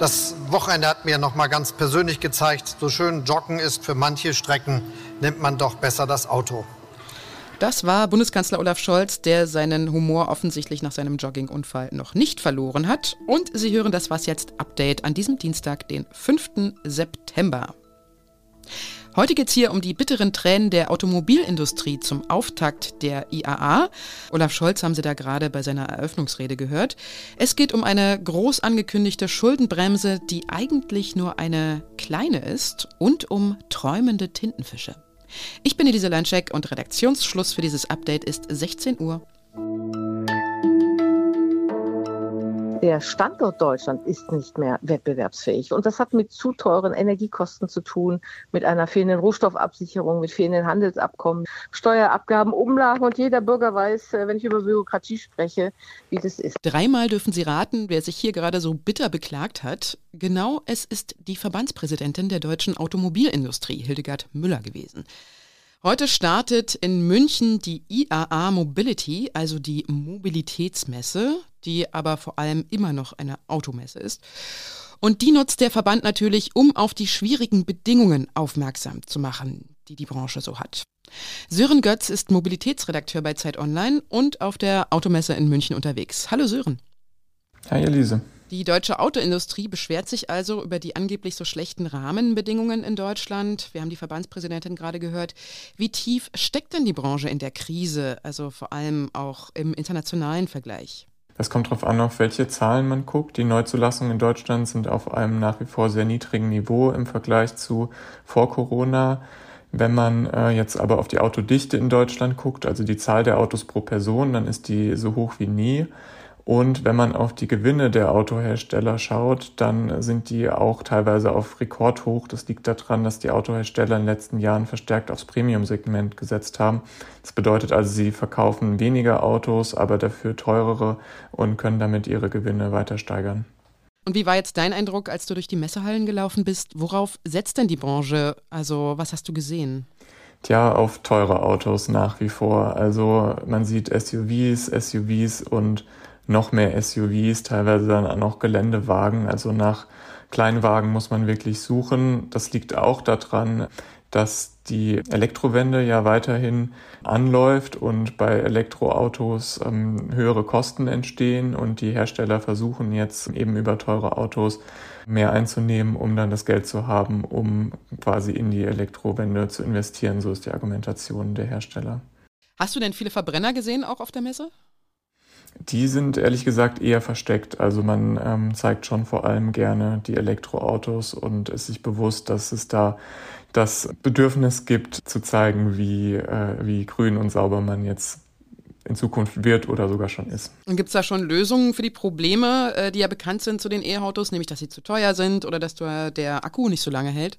Das Wochenende hat mir noch mal ganz persönlich gezeigt, so schön Joggen ist für manche Strecken, nimmt man doch besser das Auto. Das war Bundeskanzler Olaf Scholz, der seinen Humor offensichtlich nach seinem Joggingunfall noch nicht verloren hat. Und Sie hören das Was jetzt Update an diesem Dienstag, den 5. September. Heute geht es hier um die bitteren Tränen der Automobilindustrie zum Auftakt der IAA. Olaf Scholz haben Sie da gerade bei seiner Eröffnungsrede gehört. Es geht um eine groß angekündigte Schuldenbremse, die eigentlich nur eine kleine ist und um träumende Tintenfische. Ich bin Elise Landscheck und Redaktionsschluss für dieses Update ist 16 Uhr. Der Standort Deutschland ist nicht mehr wettbewerbsfähig. Und das hat mit zu teuren Energiekosten zu tun, mit einer fehlenden Rohstoffabsicherung, mit fehlenden Handelsabkommen, Steuerabgaben, Umlagen. Und jeder Bürger weiß, äh, wenn ich über Bürokratie spreche, wie das ist. Dreimal dürfen Sie raten, wer sich hier gerade so bitter beklagt hat. Genau, es ist die Verbandspräsidentin der deutschen Automobilindustrie, Hildegard Müller, gewesen. Heute startet in München die IAA Mobility, also die Mobilitätsmesse, die aber vor allem immer noch eine Automesse ist. Und die nutzt der Verband natürlich, um auf die schwierigen Bedingungen aufmerksam zu machen, die die Branche so hat. Sören Götz ist Mobilitätsredakteur bei Zeit Online und auf der Automesse in München unterwegs. Hallo Sören. Hi Elise. Die deutsche Autoindustrie beschwert sich also über die angeblich so schlechten Rahmenbedingungen in Deutschland. Wir haben die Verbandspräsidentin gerade gehört. Wie tief steckt denn die Branche in der Krise, also vor allem auch im internationalen Vergleich? Es kommt darauf an, auf welche Zahlen man guckt. Die Neuzulassungen in Deutschland sind auf einem nach wie vor sehr niedrigen Niveau im Vergleich zu vor Corona. Wenn man äh, jetzt aber auf die Autodichte in Deutschland guckt, also die Zahl der Autos pro Person, dann ist die so hoch wie nie. Und wenn man auf die Gewinne der Autohersteller schaut, dann sind die auch teilweise auf Rekordhoch. Das liegt daran, dass die Autohersteller in den letzten Jahren verstärkt aufs Premium-Segment gesetzt haben. Das bedeutet also, sie verkaufen weniger Autos, aber dafür teurere und können damit ihre Gewinne weiter steigern. Und wie war jetzt dein Eindruck, als du durch die Messehallen gelaufen bist? Worauf setzt denn die Branche? Also, was hast du gesehen? Tja, auf teure Autos nach wie vor. Also man sieht SUVs, SUVs und noch mehr SUVs, teilweise dann auch noch Geländewagen. Also nach Kleinwagen muss man wirklich suchen. Das liegt auch daran, dass die Elektrowende ja weiterhin anläuft und bei Elektroautos ähm, höhere Kosten entstehen und die Hersteller versuchen jetzt eben über teure Autos mehr einzunehmen, um dann das Geld zu haben, um quasi in die Elektrowende zu investieren. So ist die Argumentation der Hersteller. Hast du denn viele Verbrenner gesehen auch auf der Messe? Die sind ehrlich gesagt eher versteckt. Also man ähm, zeigt schon vor allem gerne die Elektroautos und ist sich bewusst, dass es da das Bedürfnis gibt, zu zeigen, wie, äh, wie grün und sauber man jetzt in Zukunft wird oder sogar schon ist. Und gibt es da schon Lösungen für die Probleme, äh, die ja bekannt sind zu den E-Autos, nämlich dass sie zu teuer sind oder dass der Akku nicht so lange hält?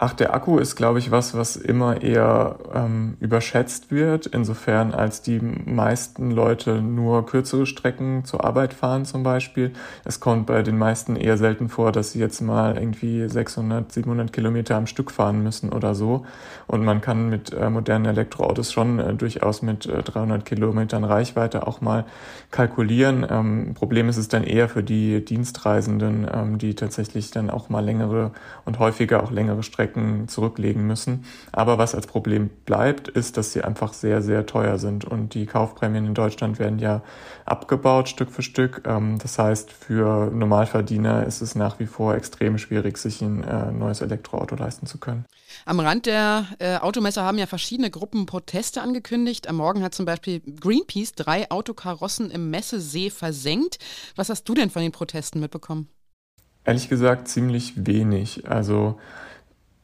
Ach, der Akku ist, glaube ich, was, was immer eher ähm, überschätzt wird, insofern als die meisten Leute nur kürzere Strecken zur Arbeit fahren zum Beispiel. Es kommt bei den meisten eher selten vor, dass sie jetzt mal irgendwie 600, 700 Kilometer am Stück fahren müssen oder so. Und man kann mit äh, modernen Elektroautos schon äh, durchaus mit äh, 300 Kilometern Reichweite auch mal kalkulieren. Ähm, Problem ist es dann eher für die Dienstreisenden, ähm, die tatsächlich dann auch mal längere und häufiger auch längere Strecken Strecken zurücklegen müssen. Aber was als Problem bleibt, ist, dass sie einfach sehr, sehr teuer sind. Und die Kaufprämien in Deutschland werden ja abgebaut Stück für Stück. Ähm, das heißt, für Normalverdiener ist es nach wie vor extrem schwierig, sich ein äh, neues Elektroauto leisten zu können. Am Rand der äh, Automesse haben ja verschiedene Gruppen Proteste angekündigt. Am Morgen hat zum Beispiel Greenpeace drei Autokarossen im Messesee versenkt. Was hast du denn von den Protesten mitbekommen? Ehrlich gesagt ziemlich wenig. Also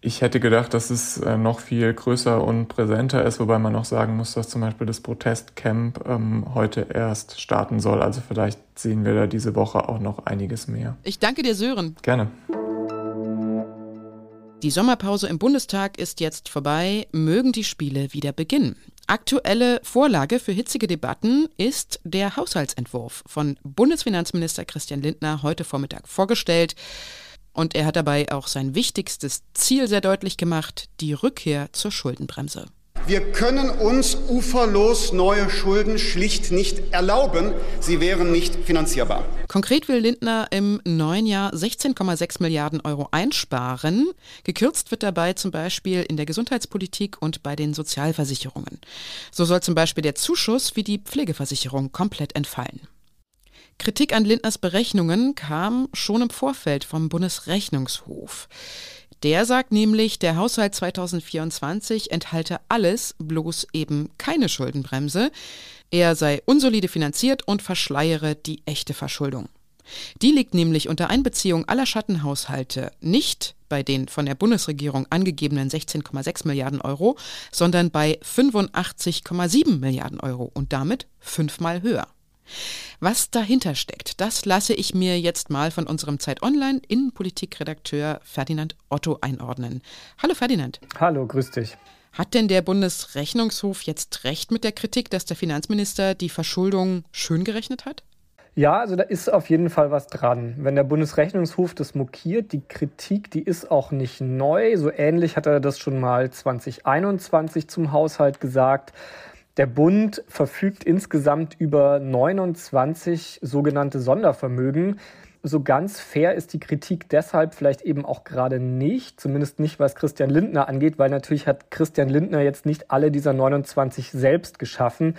ich hätte gedacht, dass es äh, noch viel größer und präsenter ist, wobei man noch sagen muss, dass zum Beispiel das Protestcamp ähm, heute erst starten soll. Also vielleicht sehen wir da diese Woche auch noch einiges mehr. Ich danke dir, Sören. Gerne. Die Sommerpause im Bundestag ist jetzt vorbei. Mögen die Spiele wieder beginnen. Aktuelle Vorlage für hitzige Debatten ist der Haushaltsentwurf von Bundesfinanzminister Christian Lindner heute Vormittag vorgestellt. Und er hat dabei auch sein wichtigstes Ziel sehr deutlich gemacht, die Rückkehr zur Schuldenbremse. Wir können uns uferlos neue Schulden schlicht nicht erlauben. Sie wären nicht finanzierbar. Konkret will Lindner im neuen Jahr 16,6 Milliarden Euro einsparen. Gekürzt wird dabei zum Beispiel in der Gesundheitspolitik und bei den Sozialversicherungen. So soll zum Beispiel der Zuschuss wie die Pflegeversicherung komplett entfallen. Kritik an Lindners Berechnungen kam schon im Vorfeld vom Bundesrechnungshof. Der sagt nämlich, der Haushalt 2024 enthalte alles, bloß eben keine Schuldenbremse. Er sei unsolide finanziert und verschleiere die echte Verschuldung. Die liegt nämlich unter Einbeziehung aller Schattenhaushalte nicht bei den von der Bundesregierung angegebenen 16,6 Milliarden Euro, sondern bei 85,7 Milliarden Euro und damit fünfmal höher. Was dahinter steckt, das lasse ich mir jetzt mal von unserem Zeit Online Innenpolitikredakteur Ferdinand Otto einordnen. Hallo Ferdinand. Hallo, grüß dich. Hat denn der Bundesrechnungshof jetzt recht mit der Kritik, dass der Finanzminister die Verschuldung schön gerechnet hat? Ja, also da ist auf jeden Fall was dran. Wenn der Bundesrechnungshof das mokiert, die Kritik, die ist auch nicht neu. So ähnlich hat er das schon mal 2021 zum Haushalt gesagt. Der Bund verfügt insgesamt über 29 sogenannte Sondervermögen. So ganz fair ist die Kritik deshalb vielleicht eben auch gerade nicht, zumindest nicht, was Christian Lindner angeht, weil natürlich hat Christian Lindner jetzt nicht alle dieser 29 selbst geschaffen.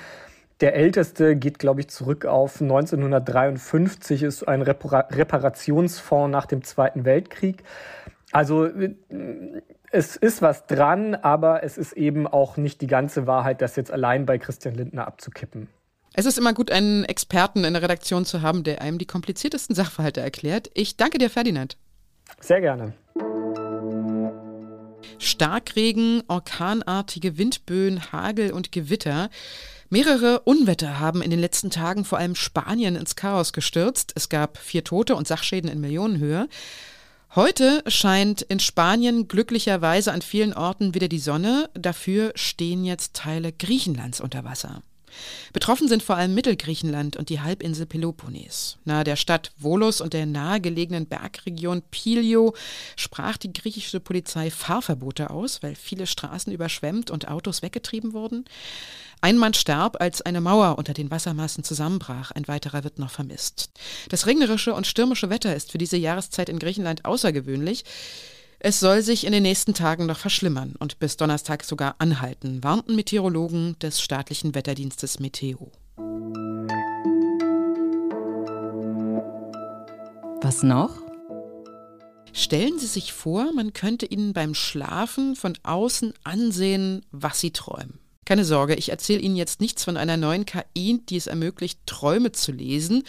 Der älteste geht, glaube ich, zurück auf 1953, ist ein Reparationsfonds nach dem Zweiten Weltkrieg. Also es ist was dran, aber es ist eben auch nicht die ganze Wahrheit, das jetzt allein bei Christian Lindner abzukippen. Es ist immer gut, einen Experten in der Redaktion zu haben, der einem die kompliziertesten Sachverhalte erklärt. Ich danke dir, Ferdinand. Sehr gerne. Starkregen, orkanartige Windböen, Hagel und Gewitter. Mehrere Unwetter haben in den letzten Tagen vor allem Spanien ins Chaos gestürzt. Es gab vier Tote und Sachschäden in Millionenhöhe. Heute scheint in Spanien glücklicherweise an vielen Orten wieder die Sonne. Dafür stehen jetzt Teile Griechenlands unter Wasser. Betroffen sind vor allem Mittelgriechenland und die Halbinsel Peloponnes. Nahe der Stadt Volos und der nahegelegenen Bergregion Pilio sprach die griechische Polizei Fahrverbote aus, weil viele Straßen überschwemmt und Autos weggetrieben wurden. Ein Mann starb, als eine Mauer unter den Wassermassen zusammenbrach. Ein weiterer wird noch vermisst. Das regnerische und stürmische Wetter ist für diese Jahreszeit in Griechenland außergewöhnlich. Es soll sich in den nächsten Tagen noch verschlimmern und bis Donnerstag sogar anhalten, warnten Meteorologen des staatlichen Wetterdienstes Meteo. Was noch? Stellen Sie sich vor, man könnte Ihnen beim Schlafen von außen ansehen, was Sie träumen. Keine Sorge, ich erzähle Ihnen jetzt nichts von einer neuen KI, die es ermöglicht, Träume zu lesen.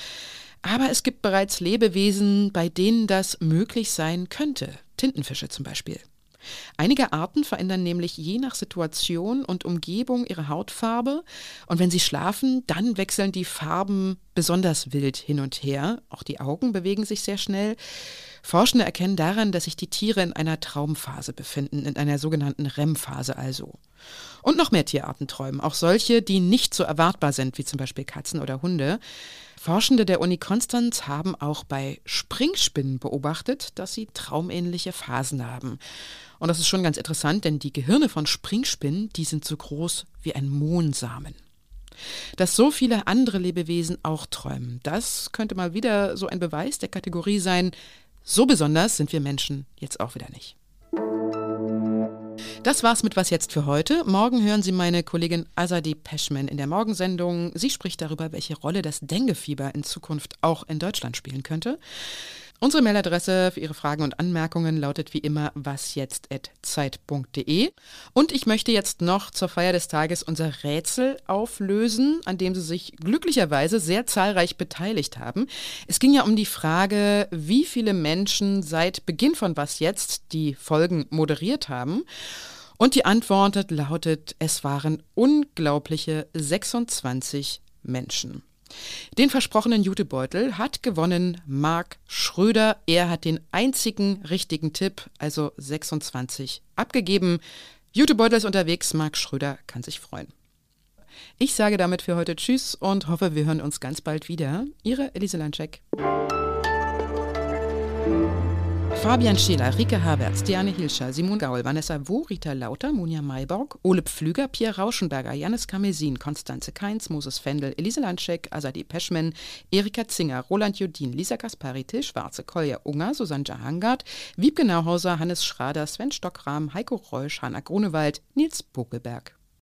Aber es gibt bereits Lebewesen, bei denen das möglich sein könnte. Tintenfische zum Beispiel. Einige Arten verändern nämlich je nach Situation und Umgebung ihre Hautfarbe und wenn sie schlafen, dann wechseln die Farben besonders wild hin und her. Auch die Augen bewegen sich sehr schnell. Forschende erkennen daran, dass sich die Tiere in einer Traumphase befinden, in einer sogenannten REM-Phase also. Und noch mehr Tierarten träumen, auch solche, die nicht so erwartbar sind, wie zum Beispiel Katzen oder Hunde. Forschende der Uni Konstanz haben auch bei Springspinnen beobachtet, dass sie traumähnliche Phasen haben. Und das ist schon ganz interessant, denn die Gehirne von Springspinnen, die sind so groß wie ein Mohnsamen. Dass so viele andere Lebewesen auch träumen, das könnte mal wieder so ein Beweis der Kategorie sein, so besonders sind wir Menschen jetzt auch wieder nicht. Das war's mit Was jetzt für heute. Morgen hören Sie meine Kollegin Azadi Peschman in der Morgensendung. Sie spricht darüber, welche Rolle das Denguefieber in Zukunft auch in Deutschland spielen könnte. Unsere Mailadresse für Ihre Fragen und Anmerkungen lautet wie immer wasjetzt.zeit.de. Und ich möchte jetzt noch zur Feier des Tages unser Rätsel auflösen, an dem Sie sich glücklicherweise sehr zahlreich beteiligt haben. Es ging ja um die Frage, wie viele Menschen seit Beginn von Was jetzt die Folgen moderiert haben. Und die Antwort lautet, es waren unglaubliche 26 Menschen. Den versprochenen Jutebeutel hat gewonnen Marc Schröder. Er hat den einzigen richtigen Tipp, also 26, abgegeben. Jutebeutel ist unterwegs, Marc Schröder kann sich freuen. Ich sage damit für heute Tschüss und hoffe, wir hören uns ganz bald wieder. Ihre Elise Landcheck. Fabian Scheler, Rike Havertz, Diane Hilscher, Simon Gaul, Vanessa Wo, Rita Lauter, Monja Mayborg, Ole Pflüger, Pierre Rauschenberger, Janis Kamesin, Konstanze Keins, Moses Fendel, Elise Landschek, Azadi Peschman, Erika Zinger, Roland Jodin, Lisa Kaspari, Till Schwarze, Kolja Unger, Susanne Jahangard, Wiebke Nauhauser, Hannes Schrader, Sven Stockram, Heiko Reusch, Hanna Grunewald, Nils Bokelberg.